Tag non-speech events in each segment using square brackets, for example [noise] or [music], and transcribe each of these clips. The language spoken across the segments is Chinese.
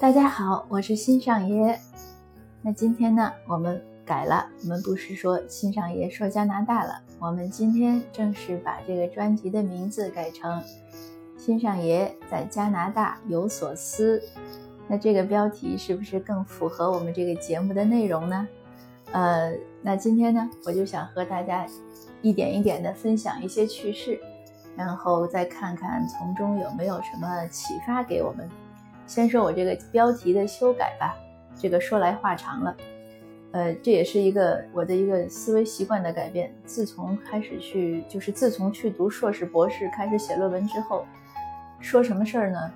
大家好，我是新上爷。那今天呢，我们改了，我们不是说新上爷说加拿大了，我们今天正式把这个专辑的名字改成新上爷在加拿大有所思。那这个标题是不是更符合我们这个节目的内容呢？呃，那今天呢，我就想和大家一点一点的分享一些趣事，然后再看看从中有没有什么启发给我们。先说我这个标题的修改吧，这个说来话长了。呃，这也是一个我的一个思维习惯的改变。自从开始去，就是自从去读硕士、博士，开始写论文之后，说什么事儿呢？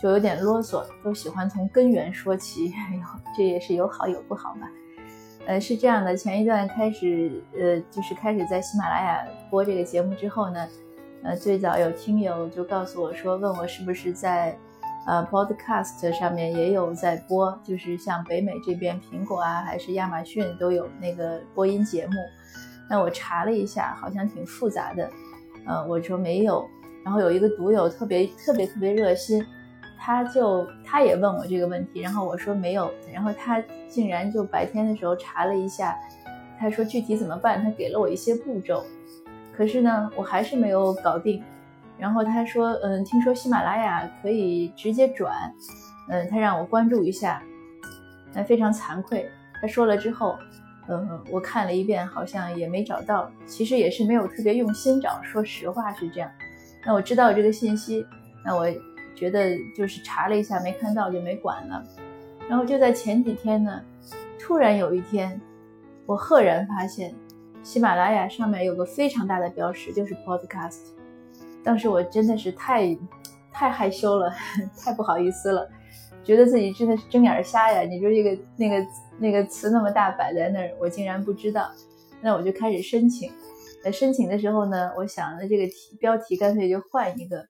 就有点啰嗦，都喜欢从根源说起。哎呦，这也是有好有不好吧。呃，是这样的，前一段开始，呃，就是开始在喜马拉雅播这个节目之后呢，呃，最早有听友就告诉我说，问我是不是在呃 Podcast 上面也有在播，就是像北美这边苹果啊，还是亚马逊都有那个播音节目。那我查了一下，好像挺复杂的。呃，我说没有。然后有一个读友特别特别特别热心。他就他也问我这个问题，然后我说没有，然后他竟然就白天的时候查了一下，他说具体怎么办，他给了我一些步骤，可是呢，我还是没有搞定。然后他说，嗯，听说喜马拉雅可以直接转，嗯，他让我关注一下，那非常惭愧，他说了之后，嗯，我看了一遍，好像也没找到，其实也是没有特别用心找，说实话是这样。那我知道这个信息，那我。觉得就是查了一下没看到就没管了，然后就在前几天呢，突然有一天，我赫然发现喜马拉雅上面有个非常大的标识，就是 Podcast。当时我真的是太太害羞了，[laughs] 太不好意思了，觉得自己真的是睁眼瞎呀！你说这个那个那个词那么大摆在那儿，我竟然不知道，那我就开始申请。呃申请的时候呢，我想着这个题标题干脆就换一个。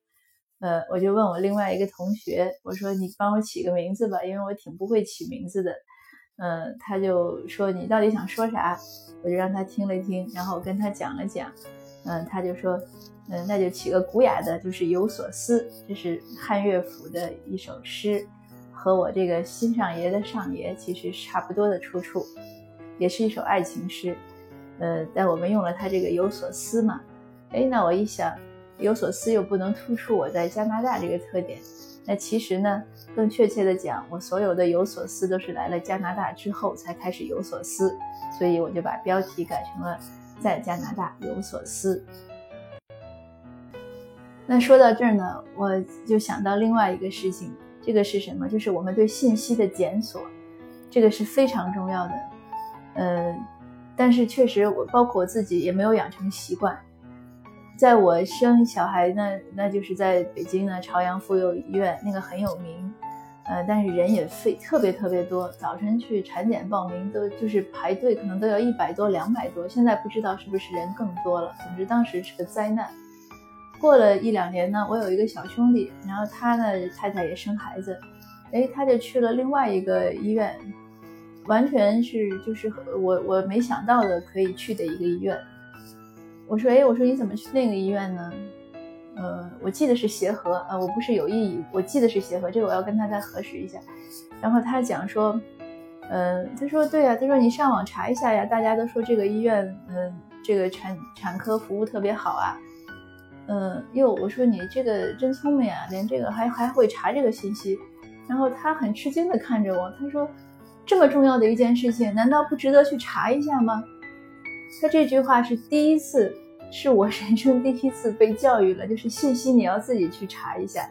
呃，我就问我另外一个同学，我说你帮我起个名字吧，因为我挺不会起名字的。嗯，他就说你到底想说啥？我就让他听了听，然后我跟他讲了讲。嗯，他就说，嗯，那就起个古雅的，就是有所思。这是汉乐府的一首诗，和我这个新上爷的上爷其实差不多的出处，也是一首爱情诗。呃，但我们用了他这个有所思嘛。哎，那我一想。有所思又不能突出我在加拿大这个特点，那其实呢，更确切的讲，我所有的有所思都是来了加拿大之后才开始有所思，所以我就把标题改成了在加拿大有所思。那说到这儿呢，我就想到另外一个事情，这个是什么？就是我们对信息的检索，这个是非常重要的。呃，但是确实我包括我自己也没有养成习惯。在我生小孩那，那就是在北京呢，朝阳妇幼医院那个很有名，呃，但是人也非特别特别多。早晨去产检报名都就是排队，可能都要一百多、两百多。现在不知道是不是人更多了。总之当时是个灾难。过了一两年呢，我有一个小兄弟，然后他呢太太也生孩子，哎，他就去了另外一个医院，完全是就是我我没想到的可以去的一个医院。我说，哎，我说你怎么去那个医院呢？呃，我记得是协和，呃，我不是有意，我记得是协和，这个我要跟他再核实一下。然后他讲说，呃，他说对呀，他说你上网查一下呀，大家都说这个医院，嗯，这个产产科服务特别好啊。嗯，哟，我说你这个真聪明啊，连这个还还会查这个信息。然后他很吃惊的看着我，他说，这么重要的一件事情，难道不值得去查一下吗？他这句话是第一次，是我 [laughs] 人生第一次被教育了，就是信息你要自己去查一下。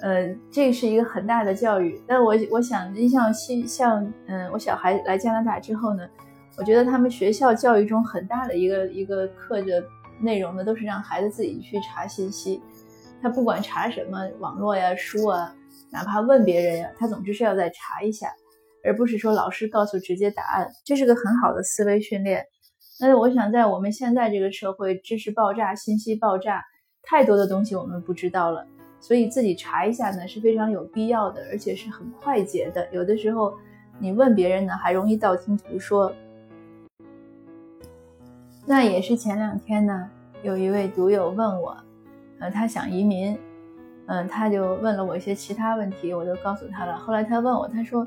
呃，这是一个很大的教育。但我我想，你像像嗯，我小孩来加拿大之后呢，我觉得他们学校教育中很大的一个一个课的内容呢，都是让孩子自己去查信息。他不管查什么网络呀、书啊，哪怕问别人呀，他总之是要再查一下，而不是说老师告诉直接答案。这是个很好的思维训练。那我想，在我们现在这个社会，知识爆炸、信息爆炸，太多的东西我们不知道了，所以自己查一下呢是非常有必要的，而且是很快捷的。有的时候你问别人呢，还容易道听途说。那也是前两天呢，有一位读友问我，呃，他想移民，嗯，他就问了我一些其他问题，我都告诉他了。后来他问我，他说，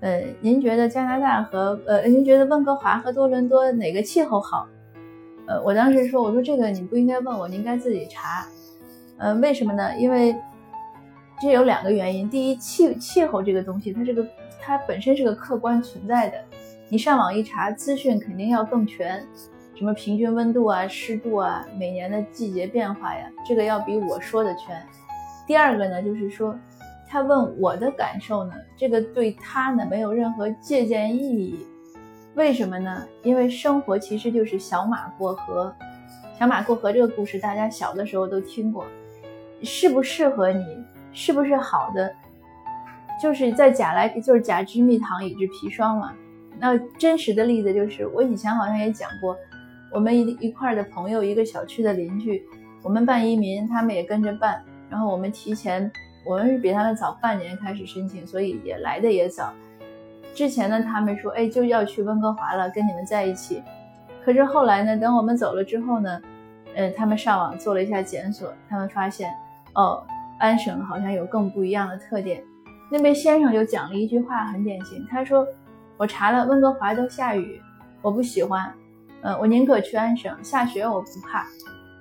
呃，您觉得加拿大和呃，您觉得温哥华和多伦多哪个气候好？呃，我当时说，我说这个你不应该问我，你应该自己查。呃，为什么呢？因为这有两个原因。第一，气气候这个东西，它这个它本身是个客观存在的，你上网一查，资讯肯定要更全，什么平均温度啊、湿度啊、每年的季节变化呀，这个要比我说的全。第二个呢，就是说，他问我的感受呢，这个对他呢没有任何借鉴意义。为什么呢？因为生活其实就是小马过河。小马过河这个故事，大家小的时候都听过。适不适合你，是不是好的，就是在假来就是假知蜜糖，乙知砒霜嘛。那真实的例子就是，我以前好像也讲过，我们一一块的朋友，一个小区的邻居，我们办移民，他们也跟着办。然后我们提前，我们是比他们早半年开始申请，所以也来的也早。之前呢，他们说，哎，就要去温哥华了，跟你们在一起。可是后来呢，等我们走了之后呢，呃，他们上网做了一下检索，他们发现，哦，安省好像有更不一样的特点。那位先生就讲了一句话，很典型，他说，我查了温哥华都下雨，我不喜欢，呃，我宁可去安省，下雪我不怕。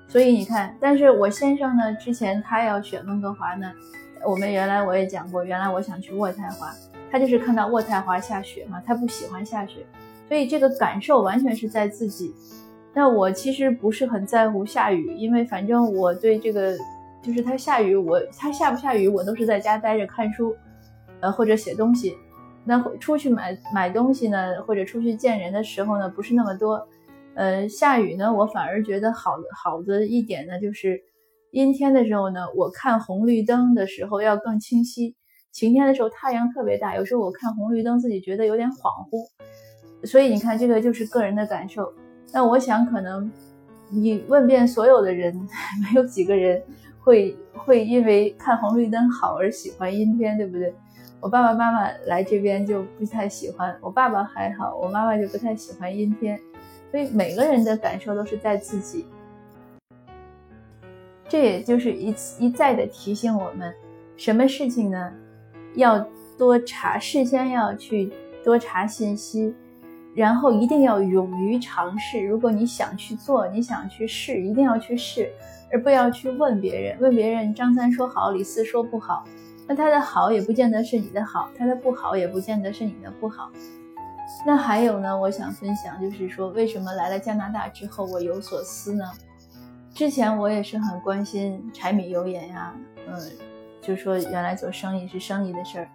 所以你看，但是我先生呢，之前他要选温哥华呢，我们原来我也讲过，原来我想去渥太华。他就是看到渥太华下雪嘛，他不喜欢下雪，所以这个感受完全是在自己。那我其实不是很在乎下雨，因为反正我对这个就是它下雨，我它下不下雨，我都是在家待着看书，呃或者写东西。那出去买买东西呢，或者出去见人的时候呢，不是那么多。呃，下雨呢，我反而觉得好好的一点呢，就是阴天的时候呢，我看红绿灯的时候要更清晰。晴天的时候太阳特别大，有时候我看红绿灯自己觉得有点恍惚，所以你看这个就是个人的感受。那我想可能你问遍所有的人，[laughs] 没有几个人会会因为看红绿灯好而喜欢阴天，对不对？我爸爸妈妈来这边就不太喜欢，我爸爸还好，我妈妈就不太喜欢阴天。所以每个人的感受都是在自己，这也就是一一再的提醒我们，什么事情呢？要多查，事先要去多查信息，然后一定要勇于尝试。如果你想去做，你想去试，一定要去试，而不要去问别人。问别人，张三说好，李四说不好，那他的好也不见得是你的好，他的不好也不见得是你的不好。那还有呢，我想分享，就是说为什么来了加拿大之后我有所思呢？之前我也是很关心柴米油盐呀，嗯。就说原来做生意是生意的事儿，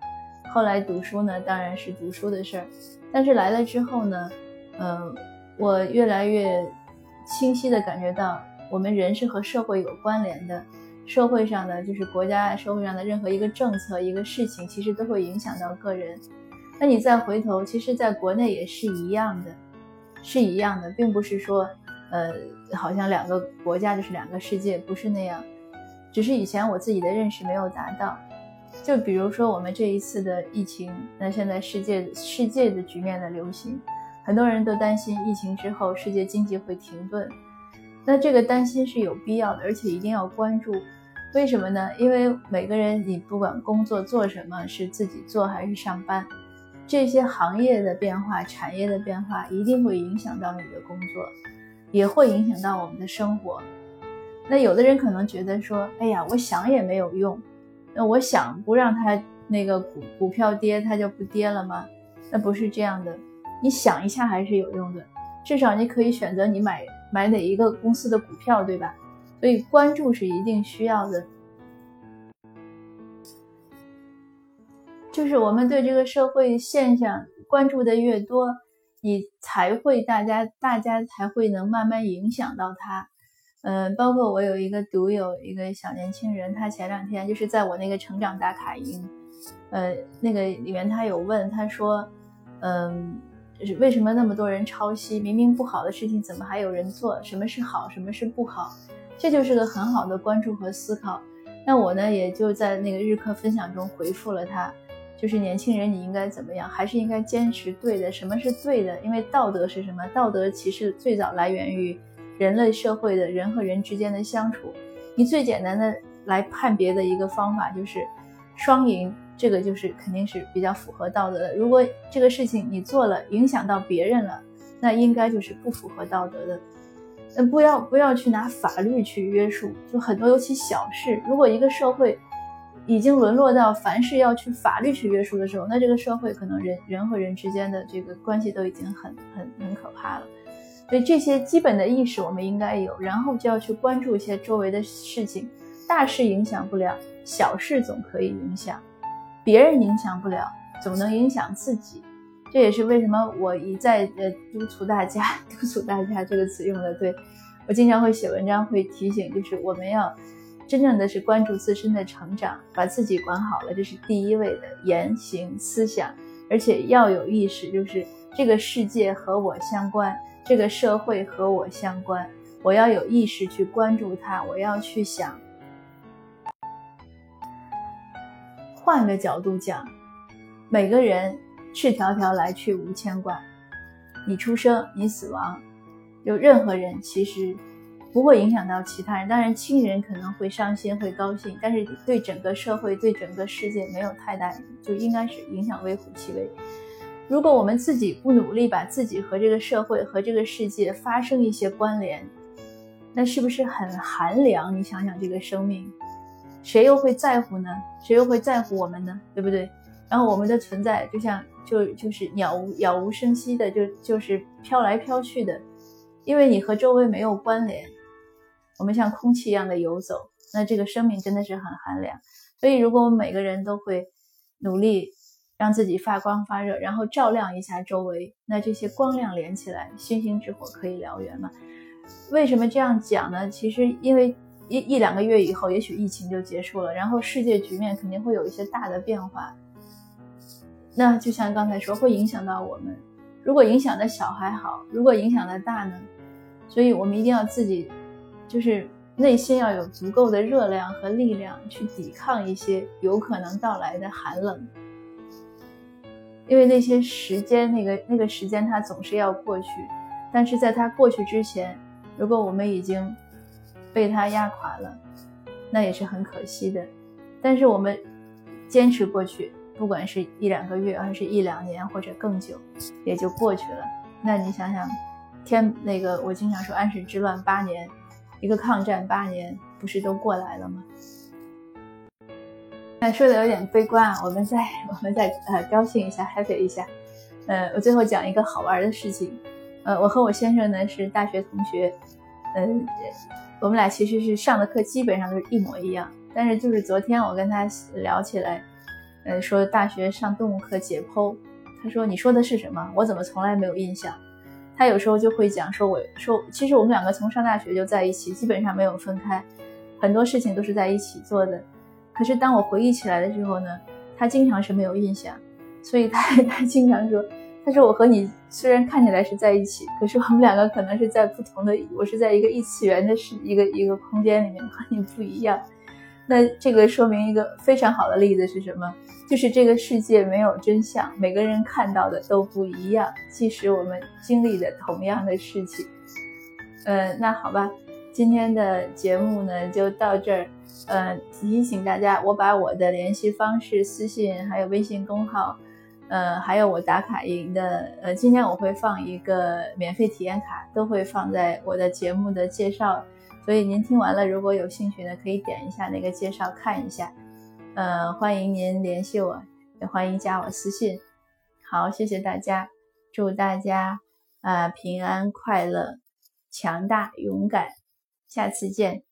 后来读书呢当然是读书的事儿，但是来了之后呢，嗯，我越来越清晰的感觉到，我们人是和社会有关联的，社会上的就是国家社会上的任何一个政策一个事情，其实都会影响到个人。那你再回头，其实在国内也是一样的，是一样的，并不是说，呃，好像两个国家就是两个世界，不是那样。只是以前我自己的认识没有达到，就比如说我们这一次的疫情，那现在世界世界的局面的流行，很多人都担心疫情之后世界经济会停顿，那这个担心是有必要的，而且一定要关注。为什么呢？因为每个人你不管工作做什么，是自己做还是上班，这些行业的变化、产业的变化一定会影响到你的工作，也会影响到我们的生活。那有的人可能觉得说，哎呀，我想也没有用。那我想不让它那个股股票跌，它就不跌了吗？那不是这样的。你想一下还是有用的，至少你可以选择你买买哪一个公司的股票，对吧？所以关注是一定需要的。就是我们对这个社会现象关注的越多，你才会大家大家才会能慢慢影响到他。嗯，包括我有一个读友，一个小年轻人，他前两天就是在我那个成长打卡营，呃，那个里面他有问，他说，嗯，为什么那么多人抄袭？明明不好的事情，怎么还有人做？什么是好？什么是不好？这就是个很好的关注和思考。那我呢，也就在那个日课分享中回复了他，就是年轻人，你应该怎么样？还是应该坚持对的？什么是对的？因为道德是什么？道德其实最早来源于。人类社会的人和人之间的相处，你最简单的来判别的一个方法就是双赢，这个就是肯定是比较符合道德的。如果这个事情你做了影响到别人了，那应该就是不符合道德的。那，不要不要去拿法律去约束，就很多尤其小事，如果一个社会已经沦落到凡事要去法律去约束的时候，那这个社会可能人人和人之间的这个关系都已经很很很可怕了。所以这些基本的意识我们应该有，然后就要去关注一些周围的事情，大事影响不了，小事总可以影响，别人影响不了，总能影响自己。这也是为什么我一再呃督促大家，[laughs] 督促大家这个词用的对，我经常会写文章会提醒，就是我们要真正的是关注自身的成长，把自己管好了，这是第一位的言行思想，而且要有意识，就是这个世界和我相关。这个社会和我相关，我要有意识去关注它。我要去想，换个角度讲，每个人赤条条来去无牵挂。你出生，你死亡，有任何人其实不会影响到其他人。当然，亲人可能会伤心，会高兴，但是对整个社会、对整个世界没有太大，就应该是影响微乎其微。如果我们自己不努力，把自己和这个社会和这个世界发生一些关联，那是不是很寒凉？你想想，这个生命，谁又会在乎呢？谁又会在乎我们呢？对不对？然后我们的存在就像就就是鸟无杳无声息的，就就是飘来飘去的，因为你和周围没有关联，我们像空气一样的游走，那这个生命真的是很寒凉。所以，如果我们每个人都会努力。让自己发光发热，然后照亮一下周围，那这些光亮连起来，星星之火可以燎原嘛？为什么这样讲呢？其实因为一一两个月以后，也许疫情就结束了，然后世界局面肯定会有一些大的变化。那就像刚才说，会影响到我们。如果影响的小还好，如果影响的大呢？所以我们一定要自己，就是内心要有足够的热量和力量去抵抗一些有可能到来的寒冷。因为那些时间，那个那个时间，它总是要过去，但是在它过去之前，如果我们已经被它压垮了，那也是很可惜的。但是我们坚持过去，不管是一两个月，还是一两年，或者更久，也就过去了。那你想想，天那个我经常说安史之乱八年，一个抗战八年，不是都过来了吗？那说的有点悲观啊，我们再我们再呃高兴一下，happy 一下。呃，我最后讲一个好玩的事情。呃，我和我先生呢是大学同学，嗯，我们俩其实是上的课基本上都是一模一样。但是就是昨天我跟他聊起来，呃，说大学上动物课解剖，他说你说的是什么？我怎么从来没有印象？他有时候就会讲说，我说其实我们两个从上大学就在一起，基本上没有分开，很多事情都是在一起做的。可是当我回忆起来的时候呢，他经常是没有印象，所以他 [laughs] 他经常说，他说我和你虽然看起来是在一起，可是我们两个可能是在不同的，我是在一个异次元的世一个一个空间里面和你不一样。那这个说明一个非常好的例子是什么？就是这个世界没有真相，每个人看到的都不一样，即使我们经历的同样的事情。呃，那好吧。今天的节目呢就到这儿，呃，提醒大家，我把我的联系方式、私信还有微信公号，呃，还有我打卡营的，呃，今天我会放一个免费体验卡，都会放在我的节目的介绍，所以您听完了如果有兴趣呢，可以点一下那个介绍看一下，呃，欢迎您联系我，也欢迎加我私信。好，谢谢大家，祝大家啊平安快乐、强大勇敢。下次见。